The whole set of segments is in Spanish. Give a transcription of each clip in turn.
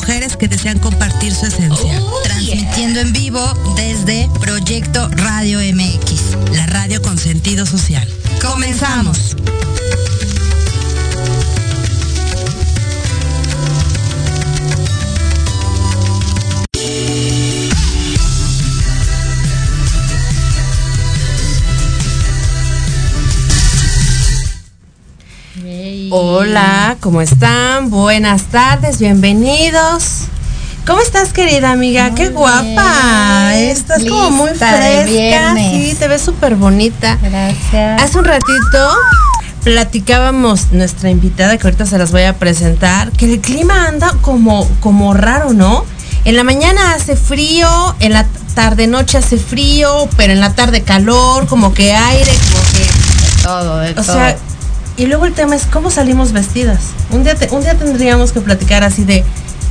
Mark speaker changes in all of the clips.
Speaker 1: mujeres que desean compartir su esencia.
Speaker 2: Transmitiendo en vivo desde Proyecto Radio MX.
Speaker 1: La radio con sentido social.
Speaker 2: Comenzamos.
Speaker 3: ¿Cómo están? Buenas tardes, bienvenidos. ¿Cómo estás, querida amiga? Qué guapa. Estás como muy
Speaker 2: de
Speaker 3: fresca. Sí, te ves súper bonita.
Speaker 2: Gracias.
Speaker 3: Hace un ratito platicábamos nuestra invitada, que ahorita se las voy a presentar, que el clima anda como, como raro, ¿no? En la mañana hace frío, en la tarde noche hace frío, pero en la tarde calor, como que aire, como que
Speaker 2: Todo, de
Speaker 3: o
Speaker 2: todo.
Speaker 3: sea, y luego el tema es cómo salimos vestidas. Un día, un día tendríamos que platicar así de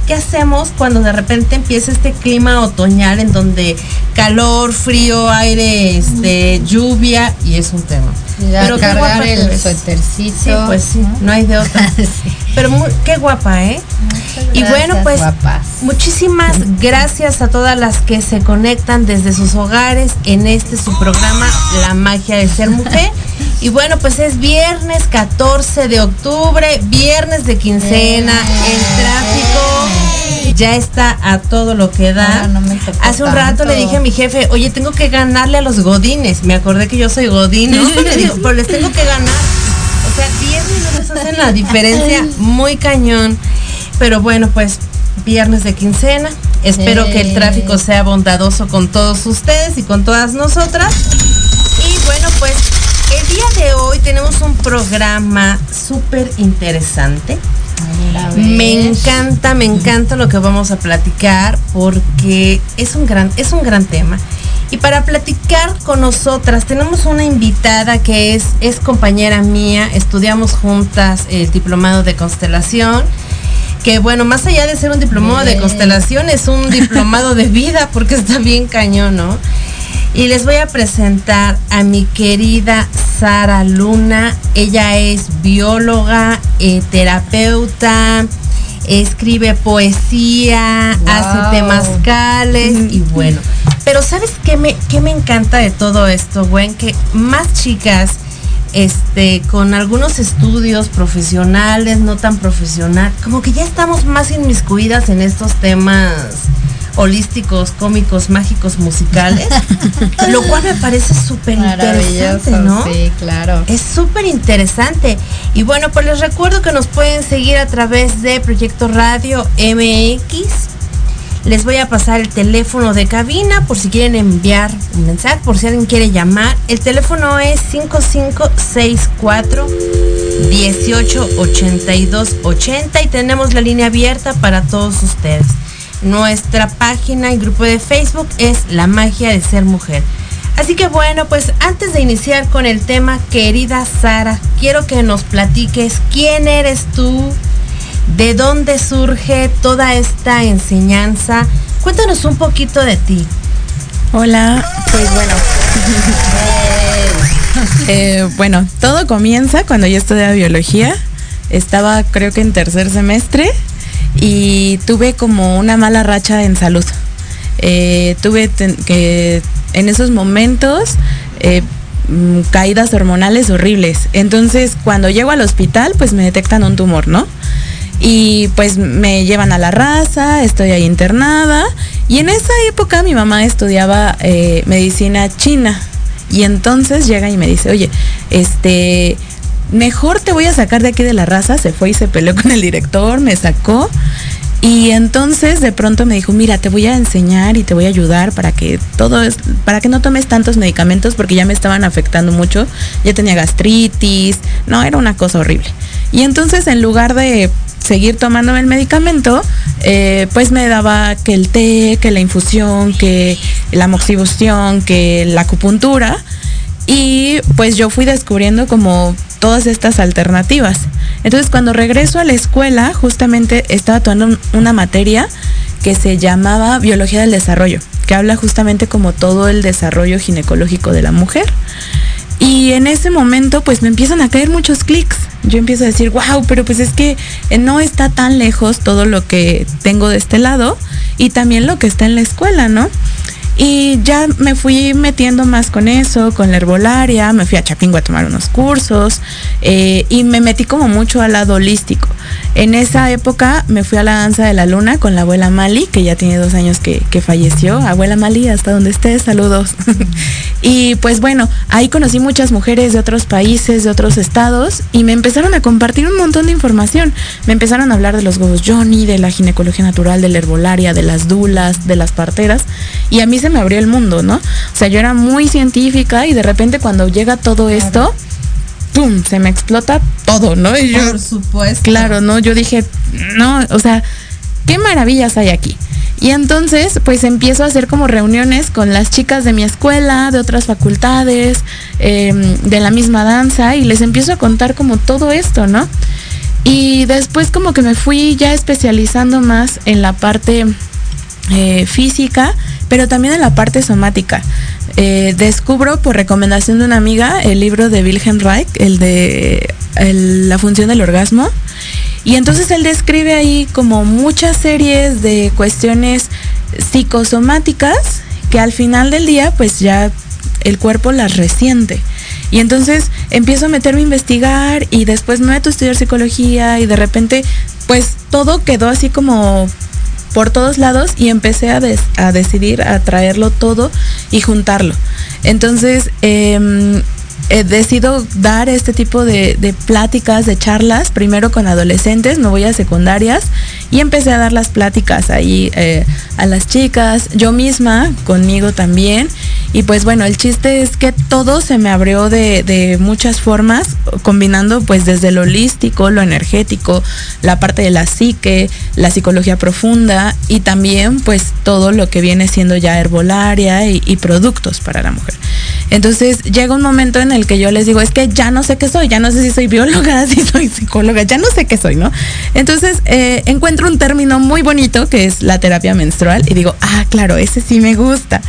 Speaker 3: qué hacemos cuando de repente empieza este clima otoñal en donde calor, frío, aire, este, lluvia y es un tema.
Speaker 2: Ya
Speaker 3: Pero qué
Speaker 2: cargar
Speaker 3: guapa
Speaker 2: el suétercito.
Speaker 3: Sí, pues sí, no hay de otra.
Speaker 2: Sí.
Speaker 3: Pero muy- qué guapa, ¿eh? Y bueno, pues
Speaker 2: guapas.
Speaker 3: muchísimas gracias a todas las que se conectan desde sus hogares en este su programa La magia de ser mujer. Y bueno, pues es viernes 14 de octubre, viernes de quincena, el tráfico ya está a todo lo que da.
Speaker 2: No me
Speaker 3: Hace un rato le dije a mi jefe, oye, tengo que ganarle a los godines. Me acordé que yo soy godín, ¿no? Le digo, pero les tengo que ganar. O sea, 10 minutos hacen la diferencia muy cañón. Pero bueno, pues viernes de quincena. Espero
Speaker 2: Sí.
Speaker 3: que el tráfico sea bondadoso con todos ustedes y con todas nosotras. Y bueno, pues el día de hoy tenemos un programa súper interesante. Me encanta, me encanta lo que vamos a platicar porque es un gran, es un gran tema. Y para platicar con nosotras tenemos una invitada que es, es compañera mía, estudiamos juntas el diplomado de constelación, que bueno, más allá de ser un diplomado de constelación, es un diplomado de vida porque está bien cañón, ¿no? Y les voy a presentar a mi querida Sara Luna. Ella es bióloga, eh, terapeuta, escribe poesía,
Speaker 2: Wow.
Speaker 3: hace temazcales y bueno. Pero ¿sabes qué me, qué me encanta de todo esto, Gwen? Que más chicas este, con algunos estudios profesionales, no tan profesional, como que ya estamos más inmiscuidas en estos temas holísticos, cómicos, mágicos, musicales, lo cual me parece súper interesante,
Speaker 2: Maravilloso,
Speaker 3: ¿no?
Speaker 2: sí, claro.
Speaker 3: Es súper interesante. Y bueno, pues les recuerdo que nos pueden seguir a través de Proyecto Radio MX. Les voy a pasar el teléfono de cabina por si quieren enviar un mensaje, por si alguien quiere llamar. El teléfono es 5564 188280 y tenemos la línea abierta para todos ustedes. Nuestra página y grupo de Facebook es La magia de ser mujer. Así que bueno, pues antes de iniciar con el tema, querida Sara, quiero que nos platiques quién eres tú, de dónde surge toda esta enseñanza. Cuéntanos un poquito de ti.
Speaker 4: Hola, pues bueno. Eh, bueno, todo comienza cuando yo estudiaba biología. Estaba creo que en tercer semestre y tuve como una mala racha en salud. Eh, tuve que en esos momentos eh, mm, caídas hormonales horribles. Entonces cuando llego al hospital pues me detectan un tumor, ¿no? Y pues me llevan a la raza, estoy ahí internada. Y en esa época mi mamá estudiaba eh, medicina china. Y entonces llega y me dice, oye, este, mejor te voy a sacar de aquí de la raza. Se fue y se peleó con el director, me sacó. Y entonces de pronto me dijo, mira, te voy a enseñar y te voy a ayudar para que todo es, para que no tomes tantos medicamentos porque ya me estaban afectando mucho. Ya tenía gastritis, no, era una cosa horrible. Y entonces en lugar de seguir tomándome el medicamento, eh, pues me daba que el té, que la infusión, que la moxibustión, que la acupuntura. Y pues yo fui descubriendo como todas estas alternativas. Entonces cuando regreso a la escuela, justamente estaba tomando una materia que se llamaba Biología del Desarrollo, que habla justamente como todo el desarrollo ginecológico de la mujer. Y en ese momento pues me empiezan a caer muchos clics. Yo empiezo a decir, wow, pero pues es que eh, no está tan lejos todo lo que tengo de este lado y también lo que está en la escuela, ¿no? Y ya me fui metiendo más con eso, con la herbolaria, me fui a Chapingo a tomar unos cursos eh, y me metí como mucho al lado holístico. En esa época me fui a la danza de la luna con la abuela Mali, que ya tiene dos años que, falleció. Abuela Mali, hasta donde estés, saludos. y pues bueno, ahí conocí muchas mujeres de otros países, de otros estados, y me empezaron a compartir un montón de información. Me empezaron a hablar de los huevos Johnny, de la ginecología natural, de la herbolaria, de las dulas, de las parteras, y a mí se me abrió el mundo, ¿no? O sea, yo era muy científica y de repente cuando llega todo esto, ¡pum! Se me explota todo, ¿no?
Speaker 3: Y yo, Por supuesto.
Speaker 4: Claro, ¿no? Yo dije, no, o sea, qué maravillas hay aquí. Y entonces, pues empiezo a hacer como reuniones con las chicas de mi escuela, de otras facultades, em, de la misma danza, y les empiezo a contar como todo esto, ¿no? Y después como que me fui ya especializando más en la parte eh, física, pero también en la parte somática. Eh, descubro por recomendación de una amiga el libro de Wilhelm Reich, el de la función del orgasmo. Y entonces él describe ahí como muchas series de cuestiones psicosomáticas que al final del día pues ya el cuerpo las resiente. Y entonces empiezo a meterme a investigar y después me meto a estudiar psicología y de repente pues todo quedó así como por todos lados y empecé a, a decidir a traerlo todo y juntarlo. Entonces, eh, he decidido dar este tipo de, pláticas, de charlas, primero con adolescentes, me voy a secundarias y empecé a dar las pláticas ahí eh, a las chicas, yo misma, conmigo también. Y pues bueno, el chiste es que todo se me abrió de, de muchas formas, combinando pues desde lo holístico, lo energético, la parte de la psique, la psicología profunda y también pues todo lo que viene siendo ya herbolaria y, productos para la mujer. Entonces llega un momento en el que yo les digo, es que ya no sé qué soy, ya no sé si soy bióloga, si soy psicóloga, ya no sé qué soy, ¿no? Entonces eh, encuentro un término muy bonito que es la terapia menstrual y digo, ah, claro, ese sí me gusta.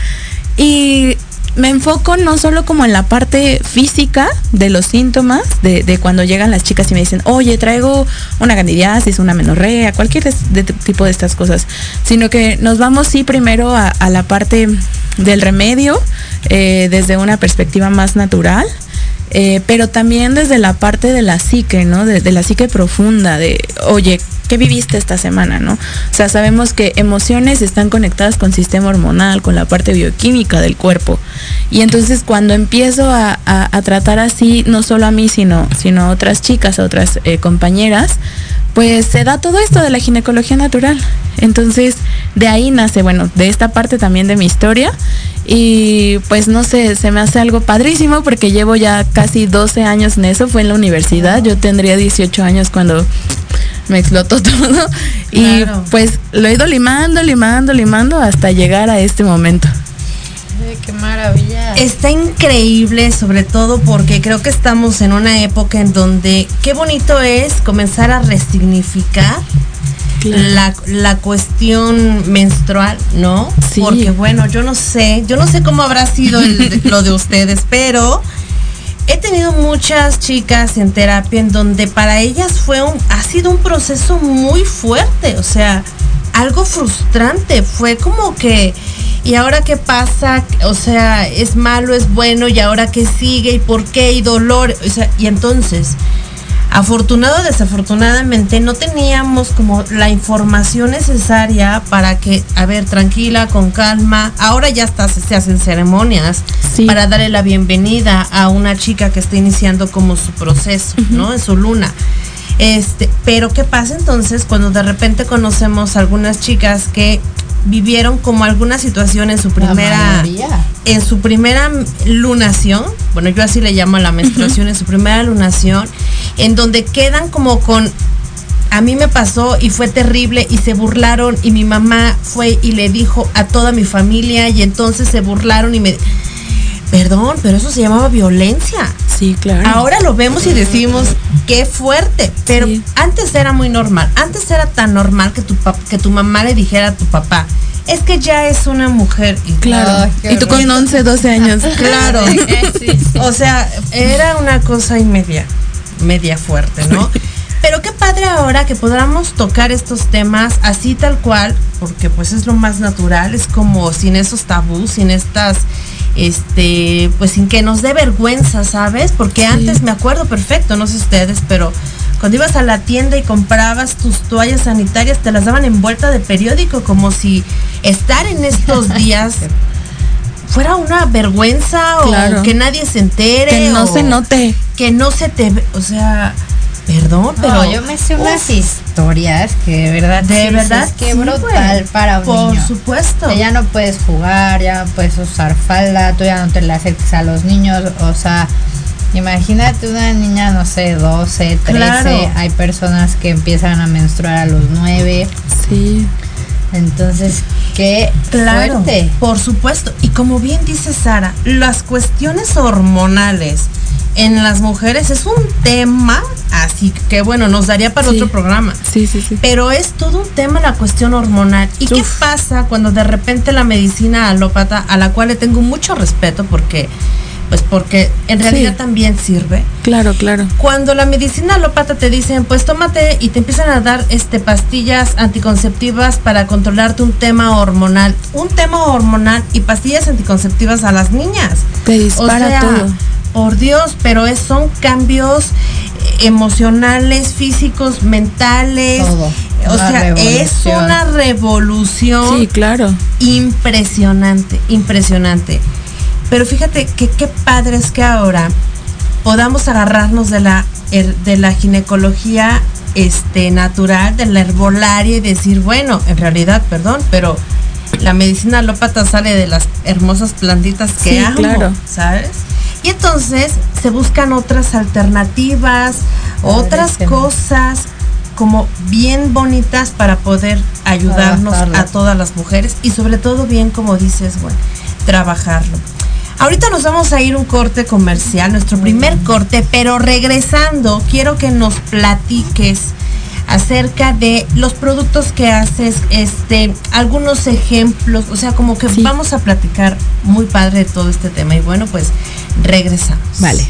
Speaker 4: Y me enfoco no solo como en la parte física de los síntomas, de, cuando llegan las chicas y me dicen, oye, traigo una candidiasis, una menorrea, cualquier tipo de estas cosas, sino que nos vamos sí primero a, la parte del remedio eh, desde una perspectiva más natural. Eh, pero también desde la parte de la psique, ¿no? de la psique profunda, de, oye, ¿qué viviste esta semana, no? O sea, sabemos que emociones están conectadas con sistema hormonal, con la parte bioquímica del cuerpo. Y entonces cuando empiezo a, tratar así, no solo a mí, sino, sino a otras chicas, a otras eh, compañeras, pues se da todo esto de la ginecología natural. Entonces, de ahí nace, bueno, de esta parte también de mi historia. Y pues no sé, se me hace algo padrísimo porque llevo ya casi 12 años en eso, fue en la universidad, yo tendría 18 años cuando me explotó todo. Y pues lo he ido limando, limando, limando hasta llegar a este momento.
Speaker 3: Qué maravilla. Está increíble, sobre todo porque creo que estamos en una época en donde qué bonito es comenzar a resignificar la, la, cuestión menstrual, ¿no? Sí. Porque bueno, yo no sé, yo no sé cómo habrá sido lo de ustedes, pero he tenido muchas chicas en terapia en donde para ellas fue un, ha sido un proceso muy fuerte, o sea, algo frustrante, fue como que, ¿y ahora qué pasa? O sea, es malo, es bueno, ¿y ahora qué sigue? ¿Y por qué? ¿Y dolor? O sea, y entonces, afortunado o desafortunadamente no teníamos como la información necesaria para que, a ver, tranquila, con calma. Ahora ya está, se hacen ceremonias para darle la bienvenida a una chica que está iniciando como su proceso, ¿no? En su luna. Este, pero ¿qué pasa entonces cuando de repente conocemos algunas chicas que vivieron como alguna situación en su primera en su primera lunación, bueno, yo así le llamo a la menstruación, en su primera lunación, en donde quedan como con a mí me pasó y fue terrible y se burlaron y mi mamá fue y le dijo a toda mi familia y entonces se burlaron y me Perdón, pero eso se llamaba violencia.
Speaker 4: Sí, claro.
Speaker 3: Ahora lo vemos y decimos, qué fuerte, pero antes era muy normal. Antes era tan normal que tu, que tu mamá le dijera a tu papá, es que ya es una mujer.
Speaker 4: Y claro. y tú con 11, 12 años.
Speaker 3: Claro. O sea, era una cosa y media, media fuerte, ¿no? Pero qué padre ahora que podamos tocar estos temas así tal cual, porque pues es lo más natural, es como sin esos tabús, sin estas este, pues sin que nos dé vergüenza, ¿sabes? Porque antes me acuerdo perfecto, no sé ustedes, pero cuando ibas a la tienda y comprabas tus toallas sanitarias, te las daban envuelta de periódico, como si estar en estos días fuera una vergüenza o que nadie se entere.
Speaker 4: Que no se note.
Speaker 3: Que no se te... O sea, Perdón, pero.
Speaker 2: yo me sé unas historias que de verdad.
Speaker 3: De verdad. Es
Speaker 2: que brutal para un
Speaker 3: Por supuesto.
Speaker 2: ya no puedes jugar, ya no puedes usar falda, tú ya no te le acerques a los niños. O sea, imagínate una niña, no sé, 12, 13. Hay personas que empiezan a menstruar a los 9.
Speaker 4: Sí.
Speaker 2: Entonces, qué claro, fuerte.
Speaker 3: Por supuesto. Y como bien dice Sara, las cuestiones hormonales en las mujeres es un tema, así que bueno, nos daría para otro programa.
Speaker 4: Sí, sí, sí.
Speaker 3: Pero es todo un tema la cuestión hormonal. ¿Y qué pasa cuando de repente la medicina alópata, a la cual le tengo mucho respeto porque pues porque en realidad también sirve.
Speaker 4: Claro, claro.
Speaker 3: Cuando la medicina alópata te dicen, pues tómate y te empiezan a dar este pastillas anticonceptivas para controlarte un tema hormonal, un tema hormonal y pastillas anticonceptivas a las niñas.
Speaker 4: Te dispara todo
Speaker 3: por Dios, pero es, son cambios emocionales, físicos, mentales. O sea, es una revolución.
Speaker 4: Sí, claro.
Speaker 3: Impresionante, impresionante. Pero fíjate que qué padre es que ahora podamos agarrarnos de la, de la ginecología este, natural, de la herbolaria y decir, bueno, en realidad, perdón, pero la medicina alópata sale de las hermosas plantitas que sí, claro. ¿sabes? Y entonces se buscan otras alternativas, otras cosas como bien bonitas para poder ayudarnos a todas las mujeres y sobre todo bien, como dices, bueno, trabajarlo. Ahorita nos vamos a ir un corte comercial, nuestro primer corte, pero regresando, quiero que nos platiques acerca de los productos que haces, este, algunos ejemplos, o sea, como que vamos a platicar muy padre de todo este tema. Y bueno, pues regresamos.
Speaker 4: Vale.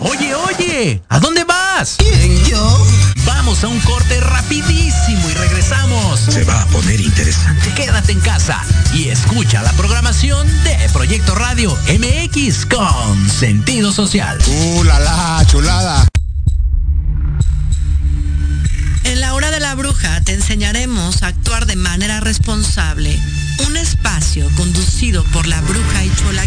Speaker 5: Oye, oye, ¿a dónde vas?
Speaker 6: ¿Quién, yo?
Speaker 5: Vamos a un corte y regresamos.
Speaker 7: Se va a poner interesante.
Speaker 5: Quédate en casa y escucha la programación de Proyecto Radio MX con sentido social.
Speaker 6: ¡Uh, la, la chulada!
Speaker 1: En la hora de la bruja te enseñaremos a actuar de manera responsable. Un espacio conducido por la bruja y Chola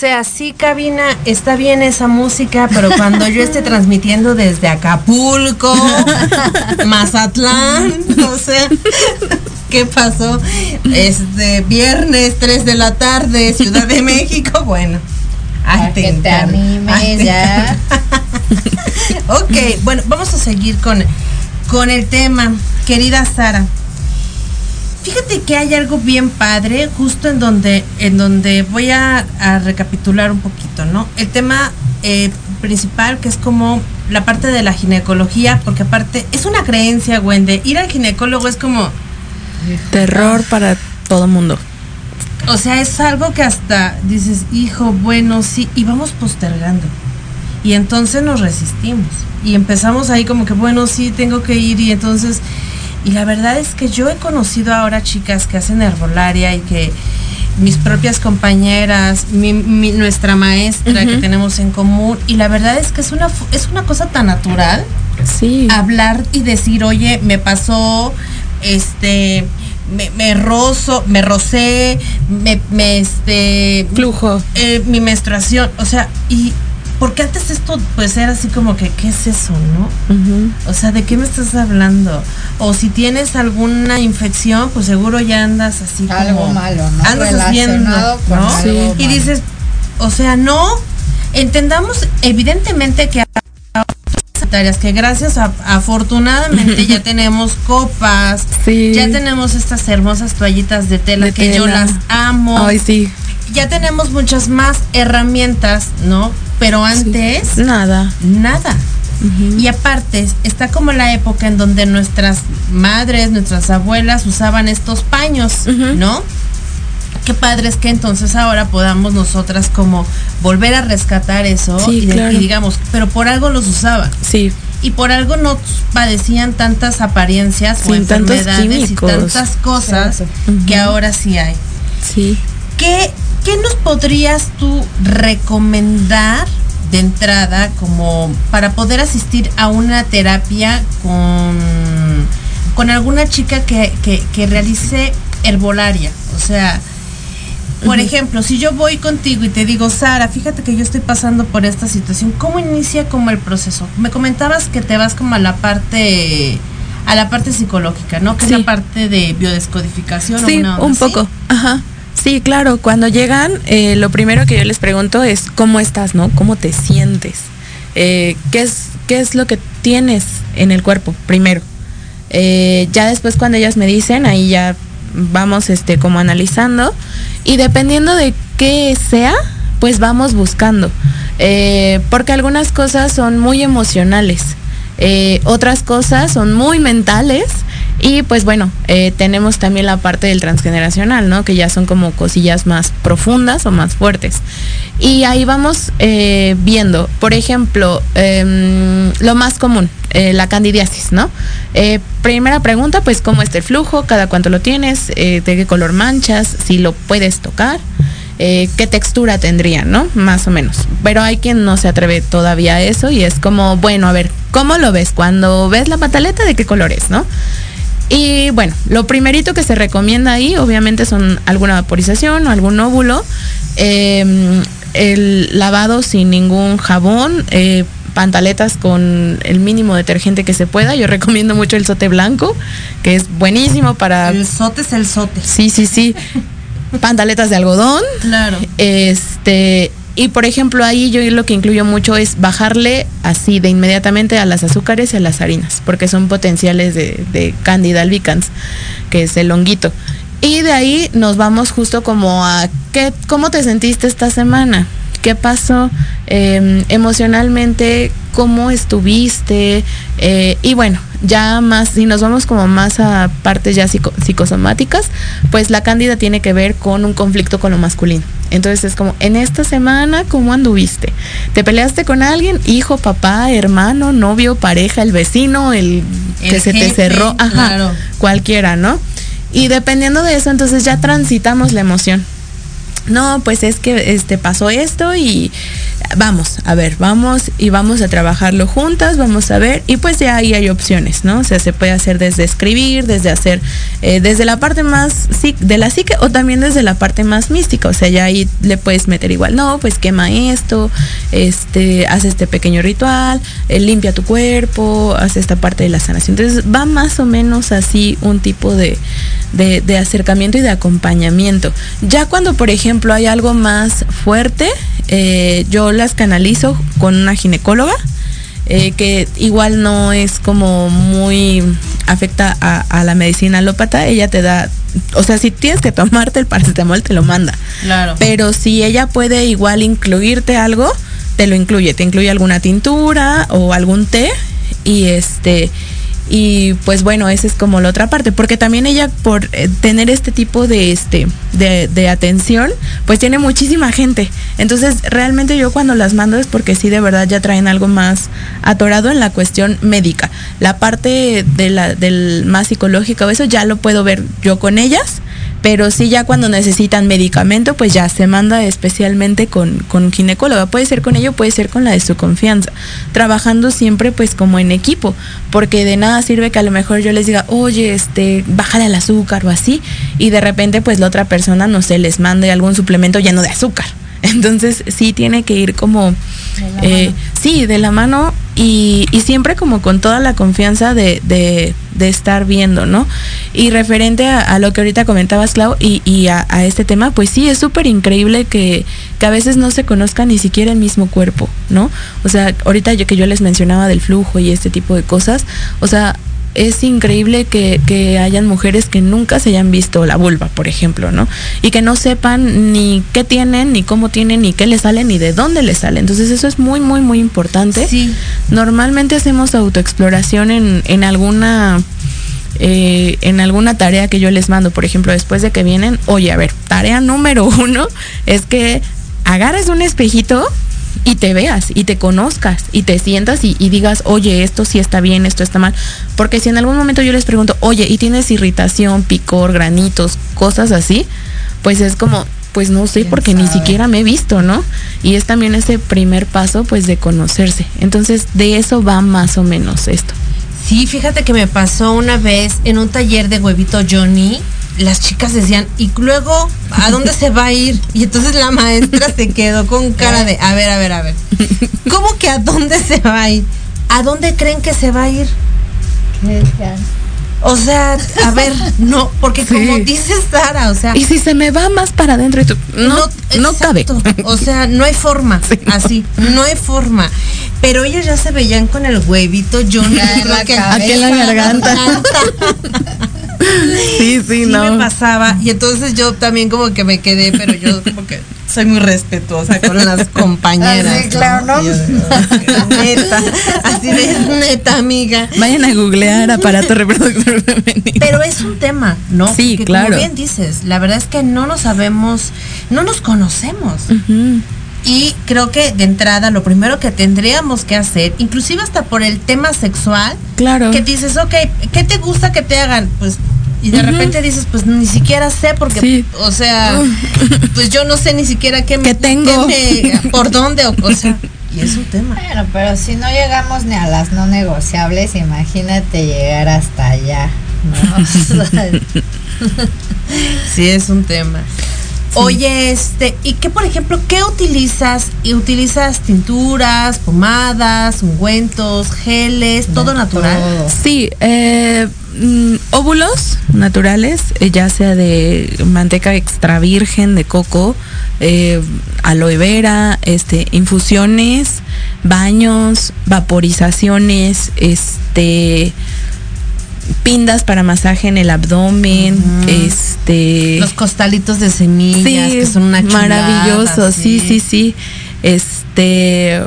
Speaker 3: sea, sí, cabina, está bien esa música, pero cuando yo esté transmitiendo desde Acapulco, Mazatlán, o sea, ¿qué pasó? Este viernes 3 de la tarde, Ciudad de México, bueno.
Speaker 2: Te animes
Speaker 3: ay, te
Speaker 2: ya.
Speaker 3: ok, bueno, vamos a seguir con, con el tema. Querida Sara, fíjate que hay algo bien padre justo en donde, en donde voy a, a recapitular un poquito, ¿no? El tema eh, principal que es como la parte de la ginecología, porque aparte es una creencia, Wendy, ir al ginecólogo es como,
Speaker 4: Terror para todo mundo.
Speaker 3: o sea, es algo que hasta dices, hijo, bueno, sí, y vamos postergando. Y entonces nos resistimos. Y empezamos ahí como que, bueno, sí, tengo que ir. Y entonces, y la verdad es que yo he conocido ahora chicas que hacen herbolaria y que mis propias compañeras, mi- mi- nuestra maestra que tenemos en común, y la verdad es que es una, es una cosa tan natural
Speaker 4: Sí.
Speaker 3: hablar y decir, oye, me pasó, este, me, me rozo, me rocé, me, me, este,
Speaker 4: Flujo.
Speaker 3: eh, mi menstruación, o sea, y porque antes esto pues era así como que, ¿qué es eso, no? O sea, ¿de qué me estás hablando? O si tienes alguna infección, pues seguro ya andas así
Speaker 2: Algo
Speaker 3: como
Speaker 2: malo, ¿no?
Speaker 3: Andas haciendo,
Speaker 2: Relacionado con
Speaker 3: ¿no? Y dices, o sea, no, entendamos evidentemente que que gracias a afortunadamente ya tenemos copas,
Speaker 4: Sí.
Speaker 3: ya tenemos estas hermosas toallitas de tela
Speaker 4: De
Speaker 3: que yo las amo.
Speaker 4: Ay, sí.
Speaker 3: Ya tenemos muchas más herramientas, ¿no? Pero antes
Speaker 4: Nada.
Speaker 3: nada. Y aparte, está como la época en donde nuestras madres, nuestras abuelas usaban estos paños. ¿no? Qué padre es que entonces ahora podamos nosotras como volver a rescatar eso
Speaker 4: Sí,
Speaker 3: y, de-
Speaker 4: claro.
Speaker 3: y digamos, pero por algo los usaban
Speaker 4: Sí.
Speaker 3: y por algo no padecían tantas apariencias o
Speaker 4: Sin tantos
Speaker 3: enfermedades
Speaker 4: químicos.
Speaker 3: y tantas cosas que ahora sí hay.
Speaker 4: Sí.
Speaker 3: ¿Qué, qué nos podrías tú recomendar de entrada como para poder asistir a una terapia con, con alguna chica que, que, que realice herbolaria? O sea, por ejemplo, si yo voy contigo y te digo, Sara, fíjate que yo estoy pasando por esta situación, ¿cómo inicia como el proceso? Me comentabas que te vas como a la parte a la parte psicológica, ¿no? Que es la parte de biodescodificación. o
Speaker 4: Sí,
Speaker 3: una onda
Speaker 4: un
Speaker 3: así.
Speaker 4: poco. Ajá. Sí, claro. Cuando llegan, eh, lo primero que yo les pregunto es cómo estás, ¿no? ¿Cómo te sientes? Eh, ¿qué, es, ¿Qué es lo que tienes en el cuerpo primero? Eh, ya después cuando ellas me dicen, ahí ya vamos este como analizando y dependiendo de qué sea, pues vamos buscando. Porque algunas cosas son muy emocionales, otras cosas son muy mentales y pues bueno, eh, tenemos también la parte del transgeneracional, ¿no? Que ya son como cosillas más profundas o más fuertes. Y ahí vamos eh, viendo, por ejemplo, em, lo más común, eh, la candidiasis, ¿no? Primera pregunta, pues cómo está el flujo, cada cuánto lo tienes, de qué color manchas, si lo puedes tocar, qué textura tendría, ¿no? Más o menos. Pero hay quien no se atreve todavía a eso y es como, bueno, a ver, ¿cómo lo ves? Cuando ves la pataleta, ¿de qué color es, no? Y bueno, lo primerito que se recomienda ahí, obviamente, son alguna vaporización o algún óvulo, eh, el lavado sin ningún jabón, eh, pantaletas con el mínimo detergente que se pueda. Yo recomiendo mucho el sote blanco, que es buenísimo para...
Speaker 3: El sote es el sote.
Speaker 4: Sí, sí, sí. Pantaletas de algodón.
Speaker 3: Claro.
Speaker 4: Este, Y por ejemplo, ahí yo lo que incluyo mucho es bajarle así de inmediatamente a las azúcares y a las harinas, porque son potenciales de, Candida albicans, que es el honguito. Y de ahí nos vamos justo como a ¿qué, cómo te sentiste esta semana, qué pasó eh, emocionalmente, cómo estuviste, eh, y bueno, ya más, si nos vamos como más a partes ya psico, psicosomáticas, pues la cándida tiene que ver con un conflicto con lo masculino. Entonces es como, en esta semana, ¿cómo anduviste? ¿Te peleaste con alguien? Hijo, papá, hermano, novio, pareja, el vecino, el, el que se te cerró, ajá, claro. cualquiera, ¿no? Y dependiendo de eso, entonces ya transitamos la emoción. No, pues es que este pasó esto y vamos, a ver, vamos y vamos a trabajarlo juntas, vamos a ver, y pues ya ahí hay opciones, ¿no? O sea, se puede hacer desde escribir, desde hacer, eh, desde la parte más de la psique o también desde la parte más mística, o sea, ya ahí le puedes meter igual, no, pues quema esto, este, haz este pequeño ritual, eh, limpia tu cuerpo, haz esta parte de la sanación. Entonces va más o menos así un tipo de, de, de acercamiento y de acompañamiento. Ya cuando, por ejemplo, hay algo más fuerte, eh, yo las canalizo con una ginecóloga. Eh, que igual no es como muy afecta a, a, la medicina alópata, ella te da, o sea, si tienes que tomarte el paracetamol, te lo manda.
Speaker 3: Claro.
Speaker 4: Pero si ella puede igual incluirte algo, te lo incluye, te incluye alguna tintura o algún té y este y pues bueno esa es como la otra parte porque también ella por eh, tener este tipo de este de, de, atención pues tiene muchísima gente. Entonces realmente yo cuando las mando es porque sí de verdad ya traen algo más atorado en la cuestión médica. La parte de la del más psicológica o eso ya lo puedo ver yo con ellas pero sí ya cuando necesitan medicamento, pues ya se manda especialmente con, con ginecóloga. Puede ser con ello, puede ser con la de su confianza. Trabajando siempre pues como en equipo, porque de nada sirve que a lo mejor yo les diga, oye, este, bájale el azúcar o así, y de repente pues la otra persona, no sé, les mande algún suplemento lleno de azúcar. Entonces sí tiene que ir como, de eh, sí, de la mano y, y, siempre como con toda la confianza de, de, de estar viendo, ¿no? Y referente a, a, lo que ahorita comentabas, Clau, y, y a, a, este tema, pues sí, es súper increíble que, que, a veces no se conozca ni siquiera el mismo cuerpo, ¿no? O sea, ahorita yo que yo les mencionaba del flujo y este tipo de cosas, o sea, es increíble que, que, hayan mujeres que nunca se hayan visto la vulva, por ejemplo, ¿no? Y que no sepan ni qué tienen, ni cómo tienen, ni qué les sale, ni de dónde les sale. Entonces eso es muy, muy, muy importante.
Speaker 3: Sí.
Speaker 4: Normalmente hacemos autoexploración en, en alguna... Eh, en alguna tarea que yo les mando, por ejemplo, después de que vienen, oye, a ver, tarea número uno es que agarres un espejito y te veas y te conozcas y te sientas y, y, digas, oye, esto sí está bien, esto está mal. Porque si en algún momento yo les pregunto, oye, ¿y tienes irritación, picor, granitos, cosas así? Pues es como, pues no sé, porque sabe? ni siquiera me he visto, ¿no? Y es también ese primer paso, pues, de conocerse. Entonces, de eso va más o menos esto.
Speaker 3: Sí, fíjate que me pasó una vez en un taller de huevito Johnny las chicas decían, y luego, ¿a dónde se va a ir? Y entonces la maestra se quedó con cara de, a ver, a ver, a ver, ¿cómo que a dónde se va a ir? ¿A dónde creen que se va a ir? O sea, a ver, no, porque sí. como dice Sara, o sea.
Speaker 4: Y si se me va más para adentro y tú. No, no, no cabe.
Speaker 3: O sea, no hay forma. Sí, así, no. no hay forma. Pero ellos ya se veían con el huevito, yo no
Speaker 4: creo que aquí en la garganta. sí, sí,
Speaker 3: sí,
Speaker 4: no.
Speaker 3: me pasaba. Y entonces yo también como que me quedé, pero yo como que soy muy respetuosa con las compañeras.
Speaker 2: Así, claro, ¿no?
Speaker 3: Yo, neta, así de neta, amiga.
Speaker 4: Vayan a googlear aparato reproductor.
Speaker 3: Pero es un tema, ¿no?
Speaker 4: Sí,
Speaker 3: Porque
Speaker 4: claro.
Speaker 3: Como bien dices, la verdad es que no nos sabemos, no nos conocemos. Uh -huh. Y creo que de entrada lo primero que tendríamos que hacer, inclusive hasta por el tema sexual,
Speaker 4: claro.
Speaker 3: que dices, ok, ¿qué te gusta que te hagan? Pues y de uh -huh. repente dices, pues ni siquiera sé porque, sí. o sea, pues yo no sé ni siquiera qué,
Speaker 4: ¿Qué tengo,
Speaker 3: qué me, por dónde, o, o, sea, y es un tema.
Speaker 2: Bueno, pero si no llegamos ni a las no negociables, imagínate llegar hasta allá, ¿no?
Speaker 3: sí, es un tema. Sí. Oye, este, ¿y qué, por ejemplo, qué utilizas? ¿Y ¿Utilizas tinturas, pomadas, ungüentos, geles, todo natural? Todo.
Speaker 4: Sí, eh, mm, óvulos naturales, eh, ya sea de manteca extra virgen de coco, eh, aloe vera, este, infusiones, baños, vaporizaciones, este pindas para masaje en el abdomen, este
Speaker 3: los costalitos de semillas que son una
Speaker 4: maravillosos, sí, sí, sí. Este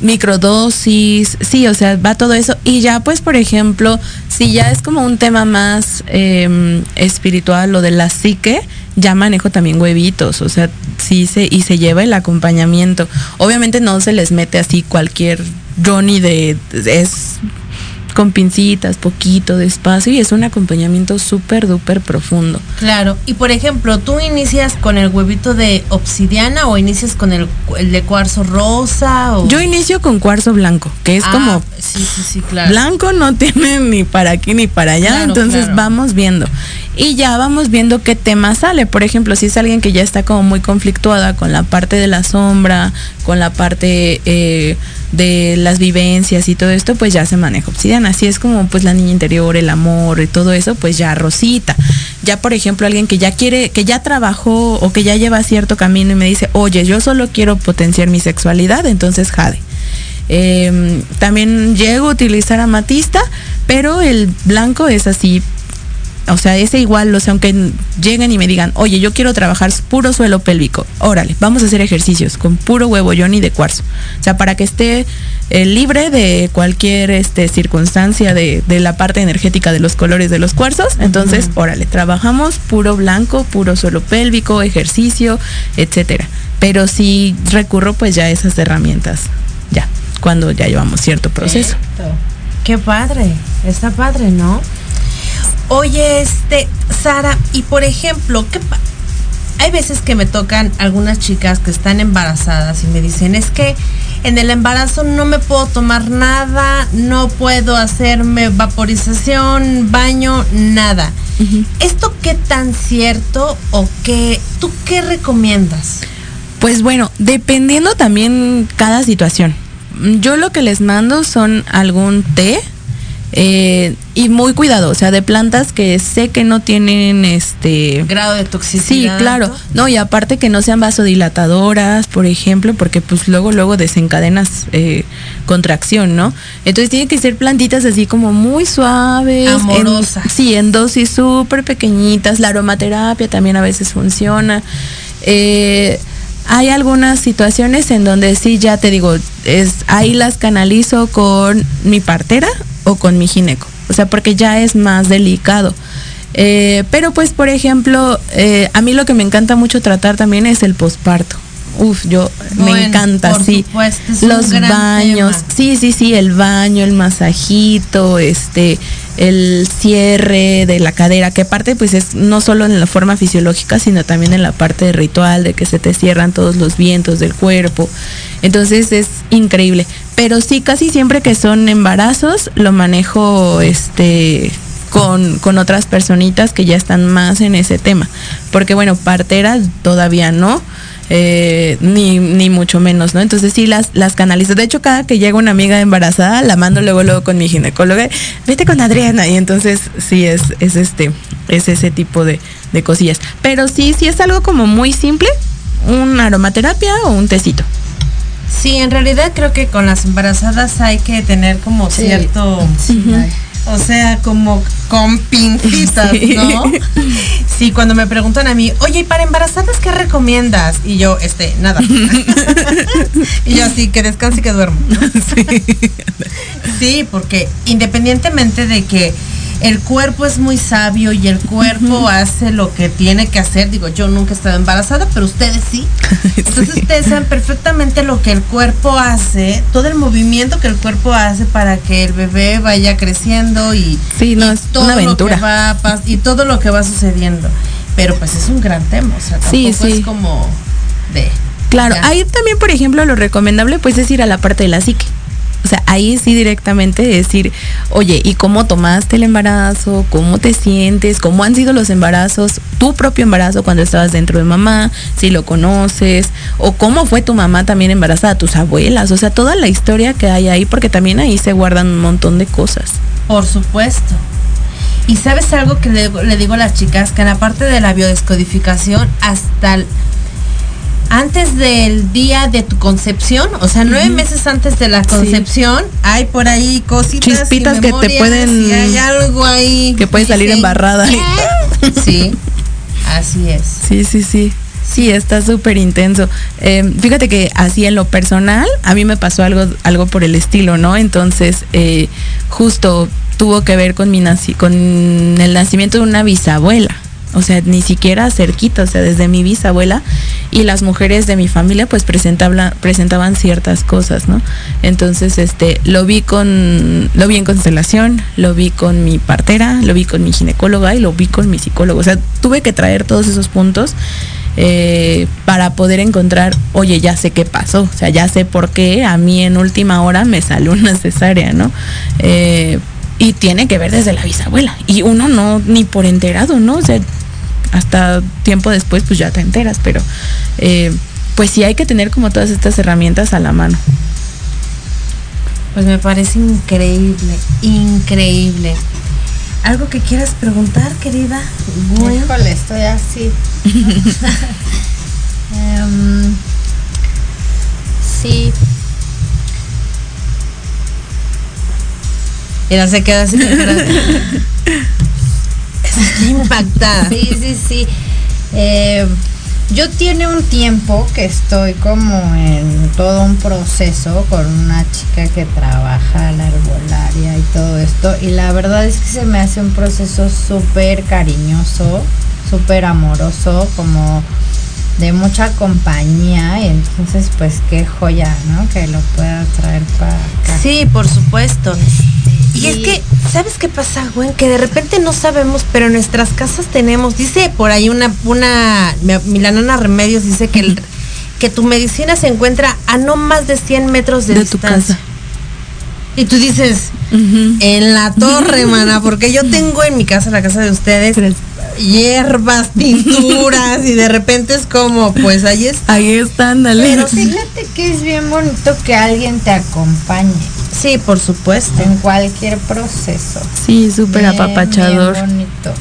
Speaker 4: microdosis, sí, o sea, va todo eso. Y ya, pues, por ejemplo, si ya es como un tema más em, espiritual, lo de la psique, ya manejo también huevitos, o sea, sí se, y se lleva el acompañamiento. Obviamente no se les mete así cualquier Johnny de, es con pincitas, poquito, despacio, y es un acompañamiento súper, duper profundo.
Speaker 3: Claro, y por ejemplo, ¿tú inicias con el huevito de obsidiana o inicias con el, de cuarzo rosa? O...
Speaker 4: Yo inicio con cuarzo blanco, que es ah, como...
Speaker 3: Sí, sí, sí, claro.
Speaker 4: Blanco no tiene ni para aquí ni para allá, entonces vamos viendo. Y ya vamos viendo qué tema sale. Por ejemplo, si es alguien que ya está como muy conflictuada con la parte de la sombra, con la parte... Eh, de las vivencias y todo esto, pues ya se maneja obsidiana. Así es como pues la niña interior, el amor y todo eso, pues ya rosita. Ya por ejemplo alguien que ya quiere, que ya trabajó o que ya lleva cierto camino y me dice, oye, yo solo quiero potenciar mi sexualidad, entonces jade. Em, también llego a utilizar amatista, pero el blanco es así o sea, ese igual, o sea, aunque lleguen y me digan, oye, yo quiero trabajar puro suelo pélvico, órale, vamos a hacer ejercicios con puro huevo y de cuarzo. O sea, para que esté eh, libre de cualquier este, circunstancia de, la parte energética de los colores de los cuarzos. Entonces, órale, trabajamos puro blanco, puro suelo pélvico, ejercicio, etcétera. Pero sí recurro pues ya a esas herramientas, ya, cuando ya llevamos cierto proceso.
Speaker 3: Qué padre, está padre, ¿no? Oye, este, Sara, y por ejemplo, ¿qué hay veces que me tocan algunas chicas que están embarazadas y me dicen, es que en el embarazo no me puedo tomar nada, no puedo hacerme vaporización, baño, nada. ¿Esto qué tan cierto o qué, tú qué recomiendas?
Speaker 4: Pues bueno, dependiendo también cada situación. Yo lo que les mando son algún té, eh, y muy cuidado, o sea, de plantas que sé que no tienen este
Speaker 3: grado de toxicidad.
Speaker 4: Sí, claro. ¿no? y aparte que no sean vasodilatadoras, por ejemplo, porque pues luego luego desencadenas eh, contracción, ¿no? Entonces tienen que ser plantitas así como muy suaves,
Speaker 3: amorosas.
Speaker 4: sí, en dosis súper pequeñitas. La aromaterapia también a veces funciona. Eh, hay algunas situaciones en donde sí, ya te digo, es, ahí las canalizo con mi partera o con mi gineco. O sea, porque ya es más delicado. Eh, pero pues, por ejemplo, eh, a mí lo que me encanta mucho tratar también es el posparto. Uf, yo me encanta, sí. Los baños, sí, sí, sí, el baño, el masajito, este, el cierre de la cadera, que aparte pues es no solo en la forma fisiológica, sino también en la parte ritual de que se te cierran todos los vientos del cuerpo. Entonces es increíble. Pero sí, casi siempre que son embarazos, lo manejo este con, con otras personitas que ya están más en ese tema. Porque bueno, parteras todavía no eh, ni, ni mucho menos, ¿no? Entonces sí las, las canalizo. De hecho, cada que llega una amiga embarazada, la mando luego luego con mi ginecóloga, vete con Adriana. Y entonces sí es, es este, es ese tipo de, de cosillas. Pero sí, sí es algo como muy simple, una aromaterapia o un tecito.
Speaker 3: Sí, en realidad creo que con las embarazadas hay que tener como cierto... O sea, como con pincitas, ¿no? Sí, cuando me preguntan a mí, oye, ¿y para embarazadas qué recomiendas? Y yo, este, nada. y yo así, que descanse y que duermo. Sí. sí, porque independientemente de que el cuerpo es muy sabio y el cuerpo hace lo que tiene que hacer. Digo, yo nunca he estado embarazada, pero ustedes sí. Entonces ustedes saben perfectamente lo que el cuerpo hace, todo el movimiento que el cuerpo hace para que el bebé vaya creciendo y,
Speaker 4: sí, no, es
Speaker 3: todo
Speaker 4: una aventura.
Speaker 3: Lo que va, y todo lo que va sucediendo. Pero pues es un gran tema, o sea, tampoco es como de...
Speaker 4: Claro, ahí también, por ejemplo, lo recomendable pues es ir a la parte de la psique. O sea, ahí sí directamente decir, oye, ¿y cómo tomaste el embarazo? ¿Cómo te sientes? ¿Cómo han sido los embarazos? Tu propio embarazo cuando estabas dentro de mamá, si lo conoces, o cómo fue tu mamá también embarazada, tus abuelas, o sea, toda la historia que hay ahí, porque también ahí se guardan un montón de cosas.
Speaker 3: Por supuesto. Y sabes algo que le, digo a las chicas, que en la parte de la biodescodificación, hasta antes del día de tu concepción, o sea, nueve meses antes de la concepción, hay por ahí cositas. y
Speaker 4: Chispitas que te pueden-
Speaker 3: y hay algo ahí.
Speaker 4: que puede salir embarrada.
Speaker 3: "¿Qué?". Sí, así es.
Speaker 4: Sí, sí, sí. Sí, está súper intenso. Eh, fíjate que así en lo personal, a mí me pasó algo, algo por el estilo, ¿no? Entonces, eh, justo tuvo que ver con mi naci con el nacimiento de una bisabuela. O sea, ni siquiera cerquita, o sea, desde mi bisabuela y las mujeres de mi familia pues presentaban, presentaban ciertas cosas, ¿no? Entonces, este, lo vi con, lo vi en constelación, lo vi con mi partera, lo vi con mi ginecóloga y lo vi con mi psicólogo. O sea, tuve que traer todos esos puntos eh, para poder encontrar, oye, ya sé qué pasó, o sea, ya sé por qué a mí en última hora me salió una cesárea, ¿no? Eh, y tiene que ver desde la bisabuela. Y uno no, ni por enterado, ¿no? O sea, hasta tiempo después, pues ya te enteras, pero eh, pues sí hay que tener como todas estas herramientas a la mano.
Speaker 3: Pues me parece increíble, increíble. ¿Algo que quieras preguntar, querida? Gwen?
Speaker 2: Híjole, estoy así. Em, sí,
Speaker 3: Mira, se queda así. Estoy impactada.
Speaker 2: sí, sí, sí. Eh, yo tiene un tiempo que estoy como en todo un proceso con una chica que trabaja la herbolaria y todo esto. Y la verdad es que se me hace un proceso súper cariñoso, súper amoroso, como de mucha compañía. Y entonces, pues qué joya, ¿no? Que lo pueda traer para acá.
Speaker 3: Sí, por supuesto. Y es que, ¿sabes qué pasa, Gwen? Que de repente no sabemos, pero en nuestras casas tenemos, dice por ahí una, una, Milanona Remedios dice que, el- que tu medicina se encuentra a no más de 100 metros de,
Speaker 4: De tu
Speaker 3: distancia.
Speaker 4: casa.
Speaker 3: Y tú dices, en la torre, mana, porque yo tengo en mi casa, la casa de ustedes, hierbas, pinturas, y de repente es como, pues ahí está.
Speaker 4: Ahí está, ándale.
Speaker 2: Pero fíjate que es bien bonito que alguien te acompañe
Speaker 3: Sí, por supuesto.
Speaker 2: en cualquier proceso.
Speaker 4: Sí, súper apapachador.
Speaker 2: bien bonito.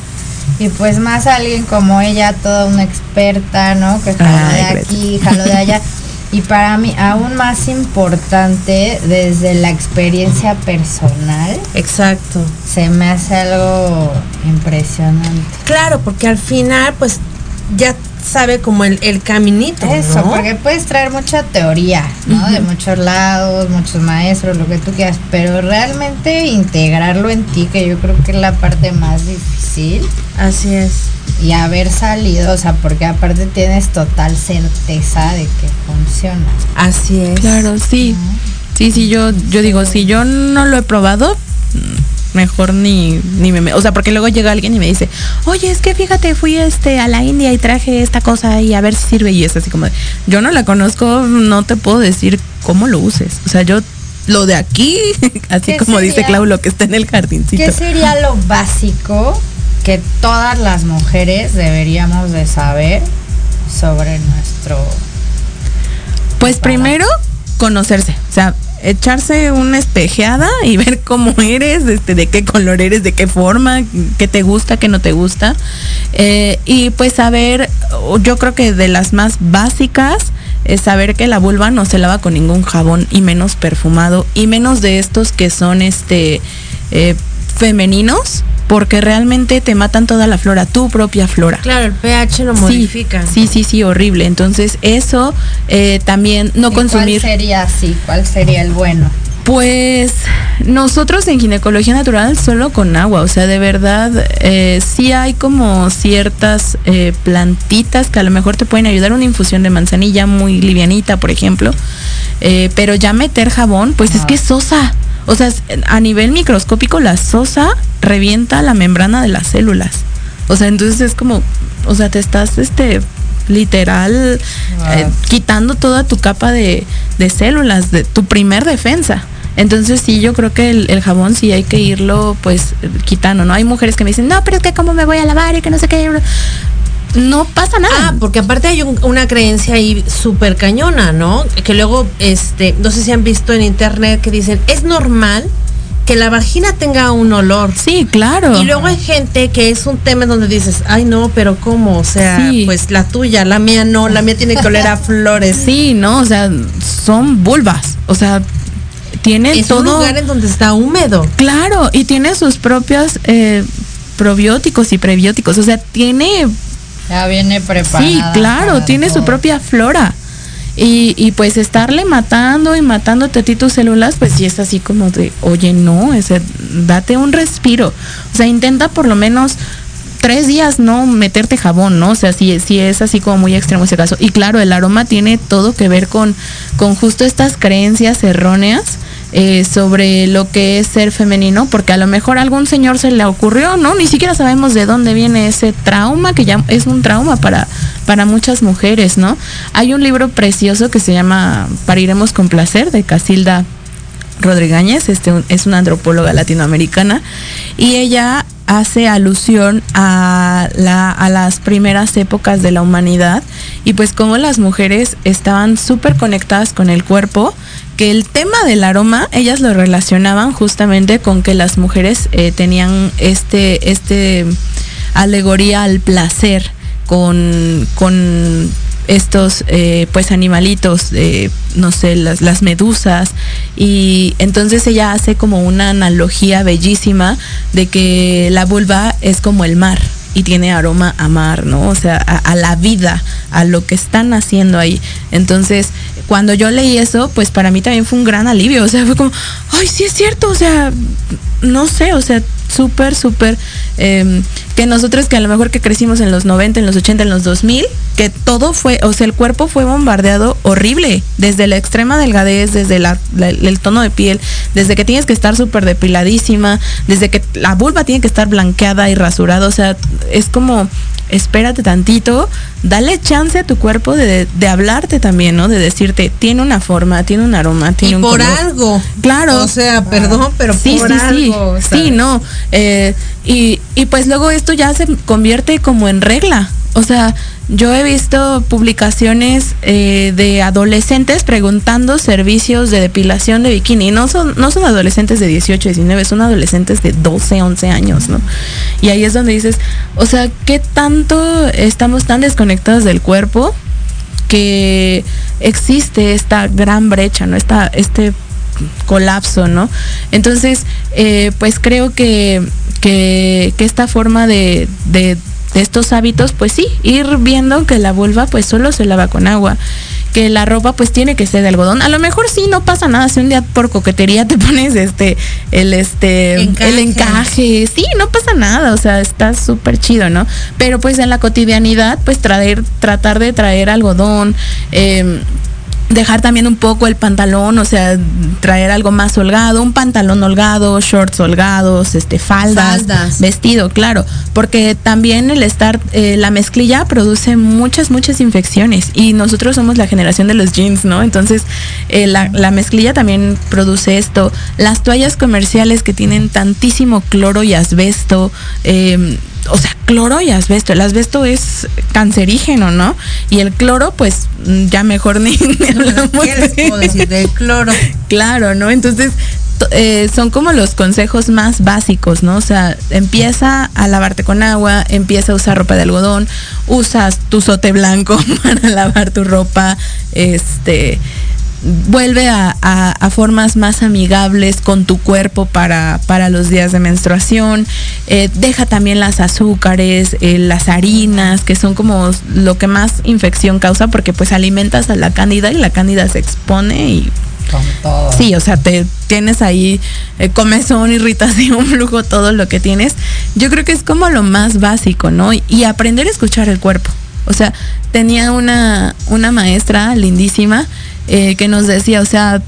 Speaker 2: Y pues más alguien como ella, toda una experta, ¿no? Que jaló
Speaker 4: Ay,
Speaker 2: de aquí, jaló de allá. Y para mí, aún más importante, desde la experiencia personal,
Speaker 3: Exacto.
Speaker 2: se me hace algo impresionante.
Speaker 3: Claro, porque al final, pues, ya sabe como el, el caminito.
Speaker 2: Eso,
Speaker 3: ¿no?
Speaker 2: porque puedes traer mucha teoría, ¿no? De muchos lados, muchos maestros, lo que tú quieras, pero realmente integrarlo en ti, que yo creo que es la parte más difícil,
Speaker 3: Así es.
Speaker 2: y haber salido, o sea, porque aparte tienes total certeza de que funciona.
Speaker 3: Así es.
Speaker 4: Claro, sí. Sí, sí, yo, yo digo, si yo no lo he probado, mejor ni, ni me, o sea, porque luego llega alguien y me dice, oye, es que fíjate, fui este a la India y traje esta cosa y a ver si sirve y es así como, de, yo no la conozco, no te puedo decir cómo lo uses, o sea, yo lo de aquí, así
Speaker 2: ¿Qué
Speaker 4: como dice? Clau, lo que está en el jardincito.
Speaker 2: ¿Qué sería lo básico que todas las mujeres deberíamos de saber sobre nuestro...
Speaker 4: Pues
Speaker 2: Para-
Speaker 4: primero, conocerse, o sea, echarse una espejeada y ver cómo eres, este, de qué color eres, de qué forma, qué te gusta, qué no te gusta. Eh, y pues saber, yo creo que de las más básicas, es saber que la vulva no se lava con ningún jabón y menos perfumado y menos de estos que son este eh, femeninos porque realmente te matan toda la flora, tu propia flora.
Speaker 3: Claro, el pH lo modifican.
Speaker 4: Sí, sí, sí, horrible. Entonces, eso eh, también no
Speaker 2: ¿Y
Speaker 4: consumir.
Speaker 2: ¿Cuál sería así? ¿Cuál sería el bueno?
Speaker 4: Pues nosotros en ginecología natural solo con agua, o sea, de verdad eh, sí hay como ciertas eh, plantitas que a lo mejor te pueden ayudar, una infusión de manzanilla muy livianita, por ejemplo, eh, pero ya meter jabón, pues es
Speaker 2: Ah.
Speaker 4: que es sosa. O sea, a nivel microscópico la sosa revienta la membrana de las células. O sea, entonces es como, o sea, te estás este literal
Speaker 2: Wow.
Speaker 4: eh, quitando toda tu capa de, de células, de tu primer defensa. Entonces sí, yo creo que el, el jabón sí hay que irlo pues quitando, ¿no? Hay mujeres que me dicen, no, pero es que cómo me voy a lavar y que no sé qué. No pasa nada.
Speaker 3: Ah, porque aparte hay un- una creencia ahí súper cañona, ¿no? Que luego, este, no sé si han visto en internet que dicen, es normal que la vagina tenga un olor.
Speaker 4: Sí, claro.
Speaker 3: Y luego hay gente que es un tema donde dices, ay no, pero ¿cómo? O sea, pues la tuya, la mía no, la mía tiene que oler a flores.
Speaker 4: Sí, no, o sea, son vulvas. O sea, tiene
Speaker 3: es
Speaker 4: todo.
Speaker 3: un lugar en donde está húmedo.
Speaker 4: Claro, y tiene sus propios eh, probióticos y prebióticos. O sea, tiene.
Speaker 2: Ya viene preparada.
Speaker 4: Sí, claro, tiene su propia flora. Y, y, pues estarle matando y matándote a ti tus células, pues sí es así como de, oye, no, ese, date un respiro. O sea, intenta por lo menos tres días no meterte jabón, ¿no? O sea, si, si es así como muy extremo ese caso. Y claro, el aroma tiene todo que ver con, con justo estas creencias erróneas eh, sobre lo que es ser femenino, porque a lo mejor a algún señor se le ocurrió, ¿no? Ni siquiera sabemos de dónde viene ese trauma, que ya es un trauma para, para muchas mujeres, ¿no? Hay un libro precioso que se llama Pariremos con placer, de Casilda Rodríguez, este, es una antropóloga latinoamericana, y ella hace alusión a, la, a las primeras épocas de la humanidad y pues como las mujeres estaban súper conectadas con el cuerpo, que el tema del aroma ellas lo relacionaban justamente con que las mujeres eh, tenían este, este alegoría al placer con, con estos eh, pues animalitos, eh, no sé, las, las, medusas. Y entonces ella hace como una analogía bellísima de que la vulva es como el mar y tiene aroma a mar, ¿no? O sea, a, a la vida, a lo que están haciendo ahí. Entonces, cuando yo leí eso, pues para mí también fue un gran alivio. O sea, fue como, ay, sí es cierto, o sea, no sé, o sea, súper, súper, eh, que nosotros que a lo mejor que crecimos en los 90, en los 80, en los 2000, que todo fue, o sea, el cuerpo fue bombardeado horrible, desde la extrema delgadez, desde la, la, el tono de piel, desde que tienes que estar súper depiladísima, desde que la vulva tiene que estar blanqueada y rasurada, o sea, es como espérate tantito, dale chance a tu cuerpo de, de, hablarte también, ¿no? De decirte, tiene una forma, tiene un aroma, tiene
Speaker 3: y
Speaker 4: un
Speaker 3: por
Speaker 4: color.
Speaker 3: algo.
Speaker 4: Claro.
Speaker 3: O sea, perdón, pero
Speaker 4: sí,
Speaker 3: por
Speaker 4: sí,
Speaker 3: algo.
Speaker 4: Sí, sí, no. Eh, y, y pues luego esto ya se convierte como en regla. O sea, yo he visto publicaciones eh, de adolescentes preguntando servicios de depilación de bikini. No son, no son adolescentes de 18, 19, son adolescentes de 12, 11 años, ¿no? Y ahí es donde dices, o sea, ¿qué tanto estamos tan desconectados del cuerpo que existe esta gran brecha, ¿no? Esta, este colapso, ¿no? Entonces, eh, pues creo que, que, que esta forma de, de de estos hábitos, pues sí, ir viendo que la vulva pues solo se lava con agua, que la ropa pues tiene que ser de algodón. A lo mejor sí no pasa nada si un día por coquetería te pones este el este encaje. el encaje, sí, no pasa nada, o sea, está súper chido, ¿no? Pero pues en la cotidianidad pues traer tratar de traer algodón eh, dejar también un poco el pantalón, o sea, traer algo más holgado, un pantalón holgado, shorts holgados, este, faldas,
Speaker 3: Faldas.
Speaker 4: vestido, claro, porque también el estar, eh, la mezclilla produce muchas, muchas infecciones y nosotros somos la generación de los jeans, ¿no? Entonces, eh, la, la mezclilla también produce esto. Las toallas comerciales que tienen tantísimo cloro y asbesto, eh, o sea, cloro y asbesto. El asbesto es cancerígeno, ¿no? Y el cloro, pues, ya mejor ni, ni hablamos
Speaker 3: ¿Qué les puedo decir del cloro?
Speaker 4: Claro, ¿no? Entonces, eh, son como los consejos más básicos, ¿no? O sea, empieza a lavarte con agua, empieza a usar ropa de algodón, usas tu sote blanco para lavar tu ropa, este vuelve a, a, a, formas más amigables con tu cuerpo para, para los días de menstruación. Eh, deja también las azúcares, eh, las harinas, que son como lo que más infección causa porque pues alimentas a la cándida y la cándida se expone y
Speaker 2: con todo.
Speaker 4: Sí, o sea, te tienes ahí eh, comezón, irritación, flujo, todo lo que tienes. Yo creo que es como lo más básico, ¿no? Y, y aprender a escuchar el cuerpo. O sea, tenía una, una maestra lindísima eh, que nos decía, o sea,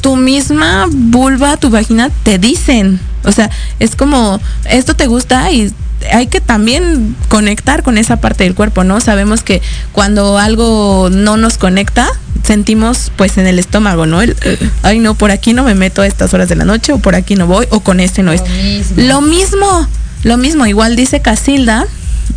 Speaker 4: tu misma vulva, tu vagina te dicen. O sea, es como, esto te gusta y hay que también conectar con esa parte del cuerpo, ¿no? Sabemos que cuando algo no nos conecta, sentimos pues en el estómago, ¿no? El, ay, no, por aquí no me meto a estas horas de la noche o por aquí no voy o con este no
Speaker 2: Lo
Speaker 4: es.
Speaker 2: mismo.
Speaker 4: Lo mismo, lo mismo, igual dice Casilda,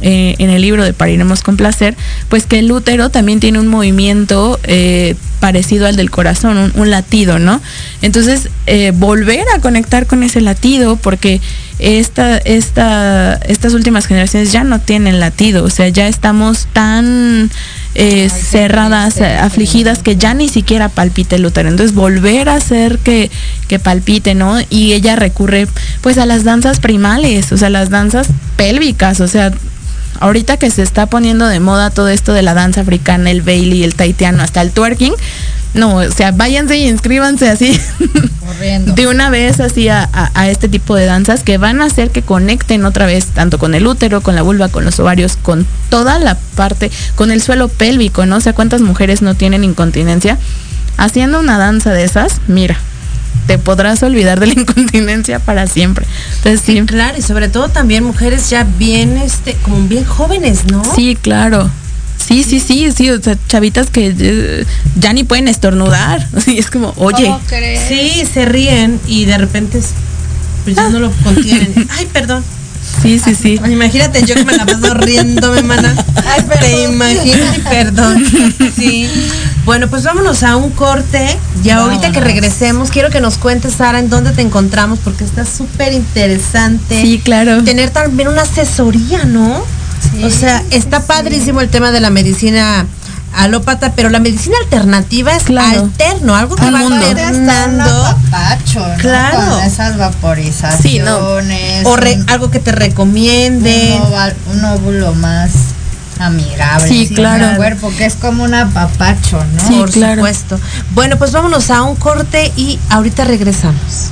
Speaker 4: eh, en el libro de Pariremos con Placer, pues que el útero también tiene un movimiento eh, parecido al del corazón, un, latido, ¿no? Entonces, eh, volver a conectar con ese latido, porque esta, esta, estas últimas generaciones ya no tienen latido, o sea, ya estamos tan eh, cerradas, afligidas, que ya ni siquiera palpite el útero. Entonces, volver a hacer que, que palpite, ¿no? Y ella recurre pues a las danzas primales, o sea, las danzas pélvicas, o sea, ahorita que se está poniendo de moda todo esto de la danza africana, el bailey, el taitiano, hasta el twerking, no, o sea, váyanse y inscríbanse así de una vez así a, este tipo de danzas que van a hacer que conecten otra vez tanto con el útero, con la vulva, con los ovarios, con toda la parte, con el suelo pélvico, ¿no? O sea, cuántas mujeres no tienen incontinencia. Haciendo una danza de esas, mira, te podrás olvidar de la incontinencia para siempre. Entonces, sí.
Speaker 3: Claro, y sobre todo también mujeres ya bien, este, como bien jóvenes, ¿no?
Speaker 4: Sí, claro. Sí, sí, sí, sí, o sea, chavitas que eh, ya ni pueden estornudar. Así es como, oye.
Speaker 3: Sí, se ríen y de repente pues ya no lo contienen. Ay, perdón.
Speaker 4: Sí, sí, sí.
Speaker 3: Imagínate yo que me la paso riéndome, mana. Ay, Te imaginas, perdón. Sí. Bueno, pues vámonos a un corte. Ya ahorita que regresemos, quiero que nos cuentes, Sara, en dónde te encontramos, porque está súper interesante.
Speaker 4: Sí, claro.
Speaker 3: Tener también una asesoría, ¿no? o sea, está padrísimo el tema de la medicina alópata, pero la medicina alternativa es alterno, algo que va alternando.
Speaker 2: claro. esas vaporizaciones.
Speaker 3: O algo que te recomiende.
Speaker 2: Un, óvulo más amigable
Speaker 4: sí, claro.
Speaker 2: el cuerpo, que es como un apapacho, ¿no?
Speaker 3: Sí, Por supuesto. Bueno, pues vámonos a un corte y ahorita regresamos.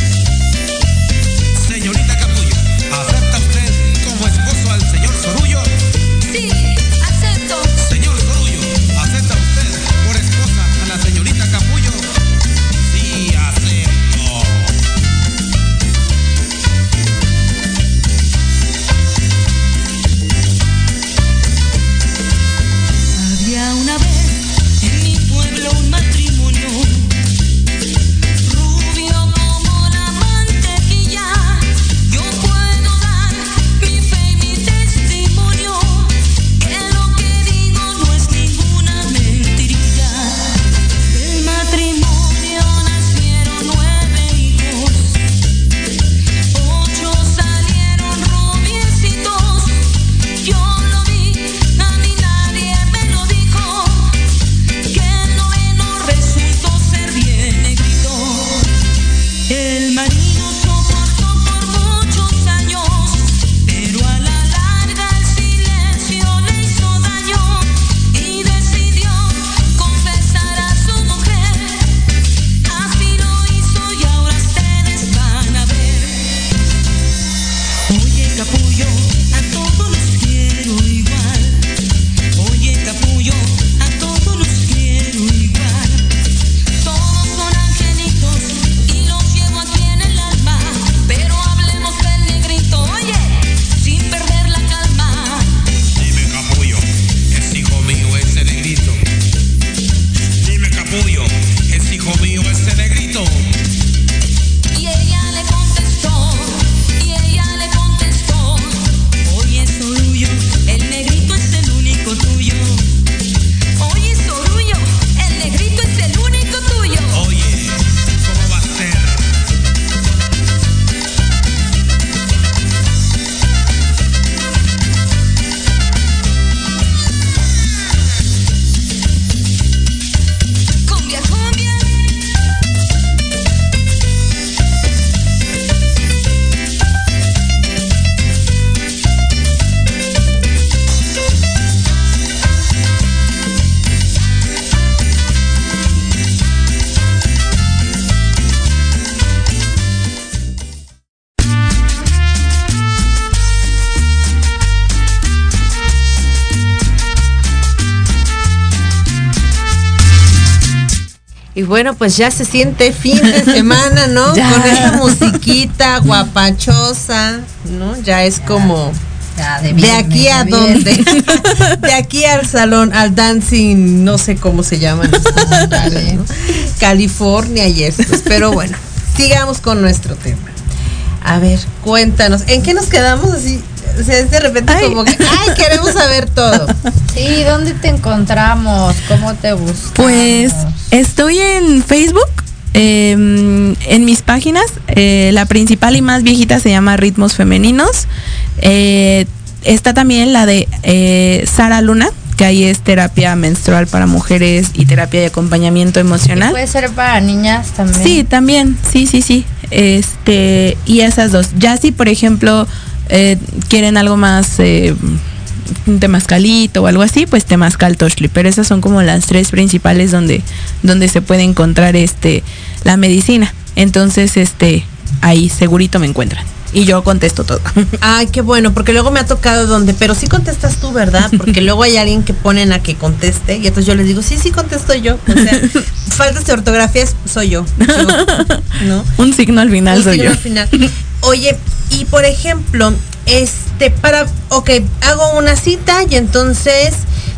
Speaker 3: Bueno, pues ya se siente fin de semana, ¿no? Con esa musiquita guapachosa, ¿no? Ya es como de, aquí a dónde. de aquí al salón, al dancing, no sé cómo se llaman. California y estos. Pero bueno, sigamos con nuestro tema. A ver, cuéntanos, ¿en qué nos quedamos así? O sea, es de repente como que, ay, queremos saber todo.
Speaker 2: Sí, ¿dónde te encontramos? ¿Cómo te buscamos?
Speaker 4: Pues estoy en Facebook, em, en mis páginas. Eh, la principal y más viejita se llama Ritmos Femeninos. Eh, está también la de eh, Sara Luna, que ahí es terapia menstrual para mujeres y terapia de acompañamiento emocional.
Speaker 2: puede ser para niñas también.
Speaker 4: Sí, también, sí, sí, sí. Este, y esas dos. Ya si, por ejemplo, eh, quieren algo más eh, temazcalito o algo así, pues temazcal toshli. Pero esas son como las tres principales donde, donde se puede encontrar este la medicina. Entonces, este, ahí segurito me encuentran y yo contesto todo.
Speaker 3: Ay, qué bueno, porque luego me ha tocado donde, pero sí contestas tú, ¿verdad? Porque luego hay alguien que ponen a que conteste y entonces yo les digo, sí, sí contesto yo. O sea, faltas de ortografía soy yo.
Speaker 4: ¿no? Un signo al final Un soy signo yo. Al
Speaker 3: final. Oye, y por ejemplo, este, para, ok, hago una cita y entonces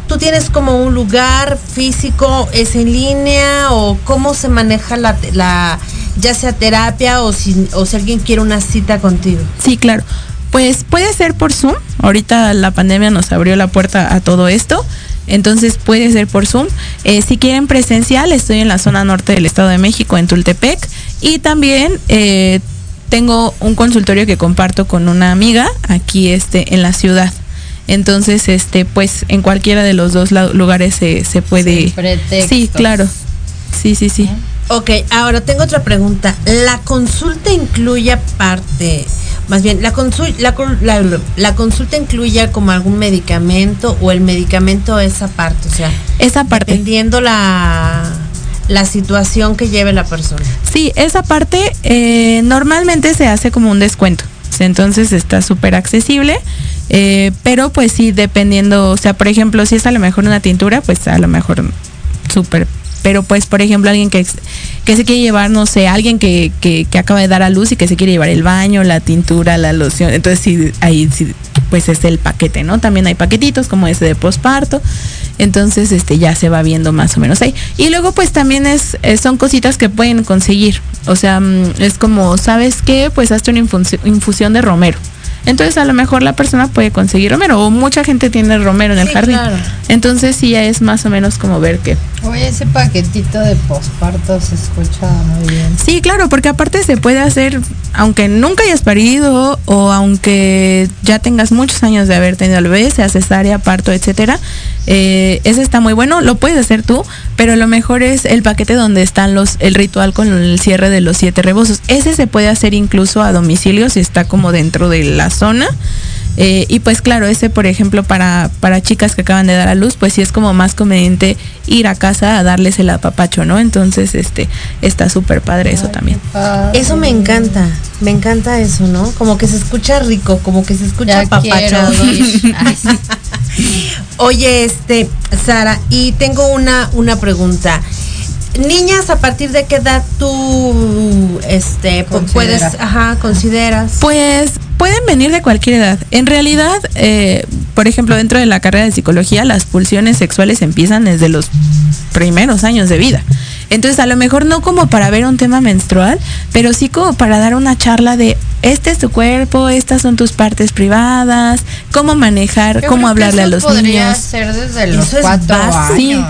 Speaker 3: tú tienes como un lugar físico, es en línea o cómo se maneja la, ya sea terapia o si, o si alguien quiere una cita contigo.
Speaker 4: Sí, claro. Pues puede ser por Zoom. Ahorita la pandemia nos abrió la puerta a todo esto. Entonces puede ser por Zoom. Eh, si quieren presencial, estoy en la zona norte del Estado de México, en Tultepec. Y también eh, tengo un consultorio que comparto con una amiga aquí este, en la ciudad. Entonces, este, pues en cualquiera de los dos lugares se, se puede. Sí, claro. Sí, sí, sí.
Speaker 3: Ok, ahora tengo otra pregunta. ¿La consulta incluye parte, más bien, la, la, la, consulta incluye como algún medicamento o el medicamento esa parte? O sea,
Speaker 4: esa parte.
Speaker 3: Dependiendo la, la situación que lleve la persona.
Speaker 4: Sí, esa parte eh, normalmente se hace como un descuento. Entonces está súper accesible. Eh, pero pues sí, dependiendo, o sea, por ejemplo, si es a lo mejor una tintura, pues a lo mejor súper pero pues por ejemplo alguien que, que se quiere llevar, no sé, alguien que, que, acaba de dar a luz y que se quiere llevar el baño, la tintura, la loción, entonces sí, ahí sí, pues es el paquete, ¿no? También hay paquetitos como ese de posparto, entonces este ya se va viendo más o menos ahí. Y luego pues también es, eh, son cositas que pueden conseguir, o sea, mm, es como, ¿sabes qué? Pues hazte una infusión de romero entonces a lo mejor la persona puede conseguir romero o mucha gente tiene romero en el jardín. Entonces sí ya es más o menos como ver que...
Speaker 2: Oye, ese paquetito de posparto se escucha muy bien.
Speaker 4: Sí, claro, porque aparte se puede hacer, aunque nunca hayas parido o aunque ya tengas muchos años de haber tenido al bebé, sea cesárea, parto, etcétera, eh, ese está muy bueno, lo puedes hacer tú, pero lo mejor es el paquete donde están los, el ritual con el cierre de los siete rebozos. Ese se puede hacer incluso a domicilio si está como dentro de la zona. Eh, y pues claro, ese por ejemplo para, para chicas que acaban de dar a luz, pues sí es como más conveniente ir a casa a darles el apapacho, ¿no? Entonces, este, está súper padre eso también.
Speaker 3: Eso me encanta, me encanta eso, ¿no? Como que se escucha rico, como que se escucha apapacho. Oye, este, Sara, y tengo una, una pregunta niñas, ¿a partir de qué edad tú este, puedes, ajá, consideras?
Speaker 4: Pues pueden venir de cualquier edad. En realidad, eh, por ejemplo, dentro de la carrera de psicología, las pulsiones sexuales empiezan desde los primeros años de vida. Entonces, a lo mejor no como para ver un tema menstrual, pero sí como para dar una charla de este es tu cuerpo, estas son tus partes privadas, cómo manejar, cómo hablarle a los
Speaker 2: podría
Speaker 4: niños.
Speaker 2: ser desde los cuatro
Speaker 4: años.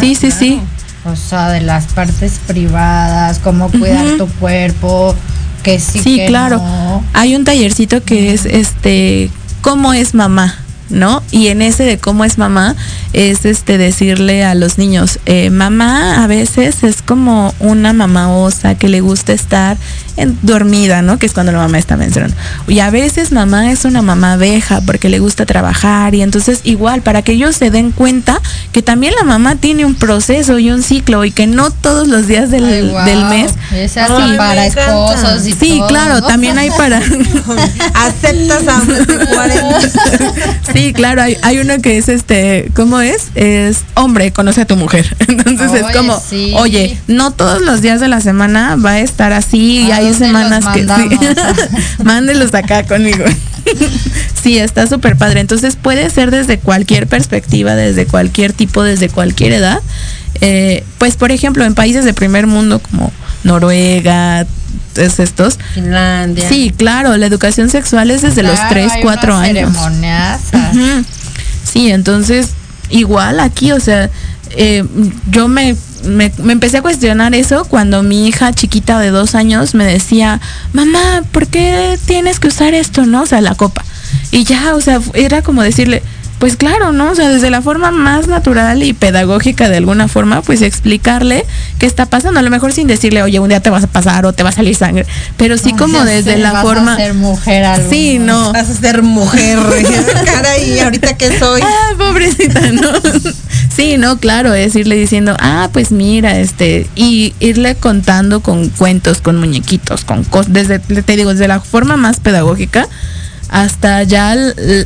Speaker 4: Sí, sí, sí.
Speaker 2: O sea, de las partes privadas, cómo cuidar tu cuerpo, que sí.
Speaker 4: Sí, claro. Hay un tallercito que es este, ¿cómo es mamá? ¿no? Y en ese de cómo es mamá es este decirle a los niños, eh, mamá a veces es como una mamá osa que le gusta estar en, dormida, ¿no? Que es cuando la mamá está menstruando. Y a veces mamá es una mamá abeja porque le gusta trabajar y entonces igual para que ellos se den cuenta que también la mamá tiene un proceso y un ciclo y que no todos los días del, del mes.
Speaker 2: Para esposos y
Speaker 4: Sí, claro, también hay para
Speaker 3: aceptas a 40.
Speaker 4: Sí, Sí, claro, hay, hay uno que es este, ¿cómo es? Es hombre, conoce a tu mujer. Entonces es como,
Speaker 2: sí.
Speaker 4: oye, no todos los días de la semana va a estar así y
Speaker 2: ¿A
Speaker 4: hay semanas que sí. mándelos acá conmigo. sí, está súper padre. Entonces puede ser desde cualquier perspectiva, desde cualquier tipo, desde cualquier edad. Eh, pues por ejemplo, en países de primer mundo como Noruega, todos estos.
Speaker 3: Finlandia.
Speaker 4: Sí, claro, la educación sexual es desde los
Speaker 2: Claro,
Speaker 4: 3,
Speaker 2: hay
Speaker 4: 4
Speaker 2: unas
Speaker 4: años. Sí, entonces, igual aquí, o sea, eh, yo me, me, me empecé a cuestionar eso cuando mi hija chiquita de dos años me decía, mamá, ¿por qué tienes que usar esto, no? O sea, la copa. Y ya, o sea, era como decirle, pues claro, ¿no? O sea, desde la forma más natural y pedagógica de alguna forma, pues explicarle qué está pasando. A lo mejor sin decirle, oye, un día te vas a pasar o te va a salir sangre. Pero sí como desde
Speaker 2: sé,
Speaker 4: la
Speaker 2: vas
Speaker 4: forma...
Speaker 2: A ser mujer
Speaker 4: Sí, no.
Speaker 3: Vas a ser mujer. Caray, ahorita que soy.
Speaker 4: Ah, pobrecita, ¿no? Sí, no, claro, es irle diciendo, ah, pues mira, este, y irle contando con cuentos, con muñequitos, con cosas, desde, te digo, desde la forma más pedagógica hasta ya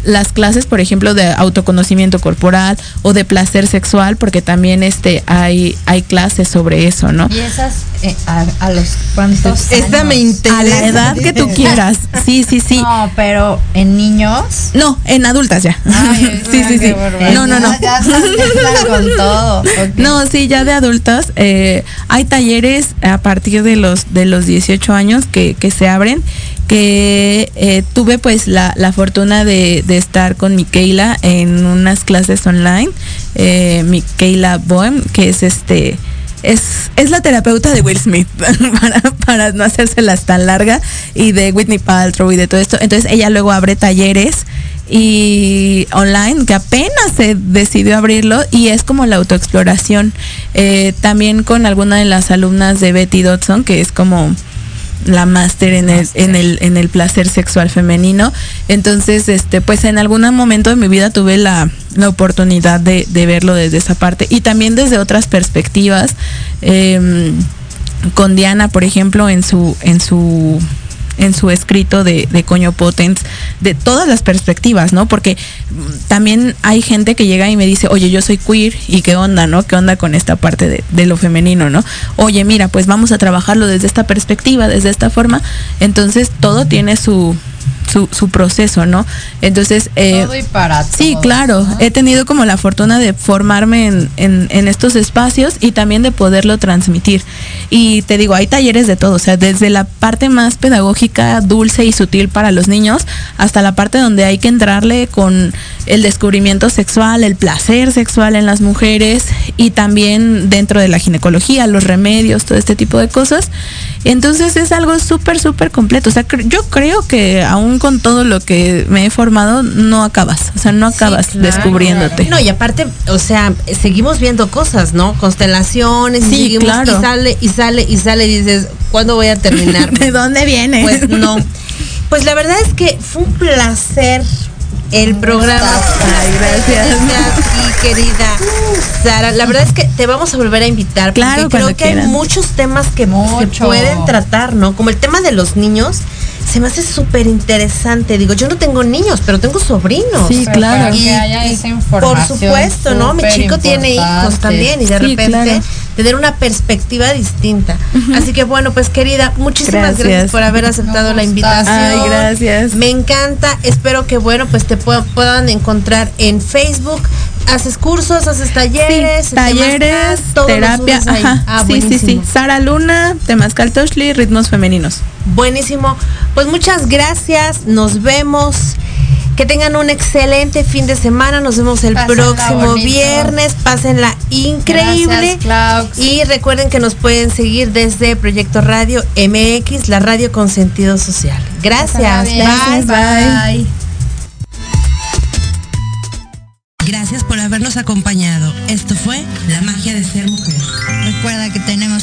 Speaker 4: las clases, por ejemplo, de autoconocimiento corporal o de placer sexual, porque también este hay, hay clases sobre eso, ¿no?
Speaker 2: Y esas eh, a, a los cuantos
Speaker 3: Esta me interesa.
Speaker 4: A la edad que tú quieras. Sí, sí, sí.
Speaker 2: No, pero en niños.
Speaker 4: No, en adultas ya.
Speaker 2: Ay,
Speaker 4: sí, sí, sí.
Speaker 2: barbaridad.
Speaker 4: No, no, no.
Speaker 2: Ya ya con todo.
Speaker 4: No, sí, ya de adultas. eh, hay talleres a partir de los de los 18 años que, que se abren, que eh, tuve pues la, la fortuna de, de estar con Miquela en unas clases online, eh, Miquela que es este... Es, es la terapeuta de Will Smith, para, para no hacérselas tan larga, y de Whitney Paltrow y de todo esto. Entonces ella luego abre talleres y online que apenas se decidió abrirlo y es como la autoexploración Eh, también con alguna de las alumnas de Betty Dodson que es como la máster en el, en el en el placer sexual femenino. Entonces este pues en algún momento de mi vida tuve la, la oportunidad de, de verlo desde esa parte. Y también desde otras perspectivas em, con Diana por ejemplo en su en su en su escrito de, Coño Potens, de todas las perspectivas, ¿no? Porque también hay gente que llega y me dice, oye, yo soy queer, ¿y qué onda, no? ¿Qué onda con esta parte de, de lo femenino, no? Oye, mira, pues vamos a trabajarlo desde esta perspectiva, desde esta forma. Entonces, todo tiene su, su, su proceso, ¿no? Entonces, eh,
Speaker 2: Todo y para
Speaker 4: Sí,
Speaker 2: todos,
Speaker 4: claro.
Speaker 2: ¿no?
Speaker 4: He tenido como la fortuna de formarme en, en- en estos espacios y también de poderlo transmitir. Y te digo, hay talleres de todo, o sea, desde la parte más pedagógica, dulce y sutil para los niños, hasta la parte donde hay que entrarle con el descubrimiento sexual, el placer sexual en las mujeres y también dentro de la ginecología, los remedios, todo este tipo de cosas. Entonces es algo súper, súper completo. O sea, yo creo que aún con todo lo que me he formado, no acabas. O sea, no acabas
Speaker 3: claro.
Speaker 4: descubriéndote.
Speaker 3: No, y aparte, o sea, seguimos viendo cosas, ¿no? Constelaciones, y seguimos,
Speaker 4: claro.
Speaker 3: y sale, y sale, y sale, y dices, ¿cuándo voy a terminar?
Speaker 4: ¿De dónde viene?
Speaker 3: Pues no. Pues la verdad es que fue un placer el programa.
Speaker 4: Ay, gracias.
Speaker 3: Gracias, mi querida Sara. La verdad es que te vamos a volver a invitar porque
Speaker 4: Claro,
Speaker 3: creo que hay muchos temas que se pueden tratar, ¿no? Como el tema de los niños. Se me hace súper interesante. Digo, yo no tengo niños, pero tengo sobrinos.
Speaker 4: Sí, claro.
Speaker 2: para que
Speaker 3: Y-
Speaker 2: haya
Speaker 3: y
Speaker 2: esa
Speaker 3: Por
Speaker 2: información
Speaker 3: supuesto, ¿no? Mi chico tiene hijos también y de
Speaker 4: Sí,
Speaker 3: repente
Speaker 4: claro.
Speaker 3: tener una perspectiva distinta. Así que bueno, pues querida, muchísimas gracias,
Speaker 4: Gracias.
Speaker 3: por haber aceptado la invitación.
Speaker 4: Ay, gracias.
Speaker 3: Me encanta, espero que bueno, pues te puedan, encontrar en Facebook. Haces cursos, haces talleres,
Speaker 4: Sí, talleres, terapia, ajá.
Speaker 3: Ah,
Speaker 4: sí, sí, sí. Sara Luna, Temazcal Toshli, ritmos femeninos.
Speaker 3: Buenísimo. Pues muchas gracias. Nos vemos. Que tengan un excelente fin de semana. Nos vemos el
Speaker 2: Pásenla
Speaker 3: próximo
Speaker 2: bonito.
Speaker 3: viernes. Pásenla increíble.
Speaker 2: Gracias.
Speaker 3: Y recuerden que nos pueden seguir desde Proyecto Radio MX, la radio con sentido social. Gracias.
Speaker 2: Bien.
Speaker 3: Bye.
Speaker 4: Bye.
Speaker 1: Gracias por habernos acompañado. Esto fue La magia de ser mujer.
Speaker 2: Recuerda que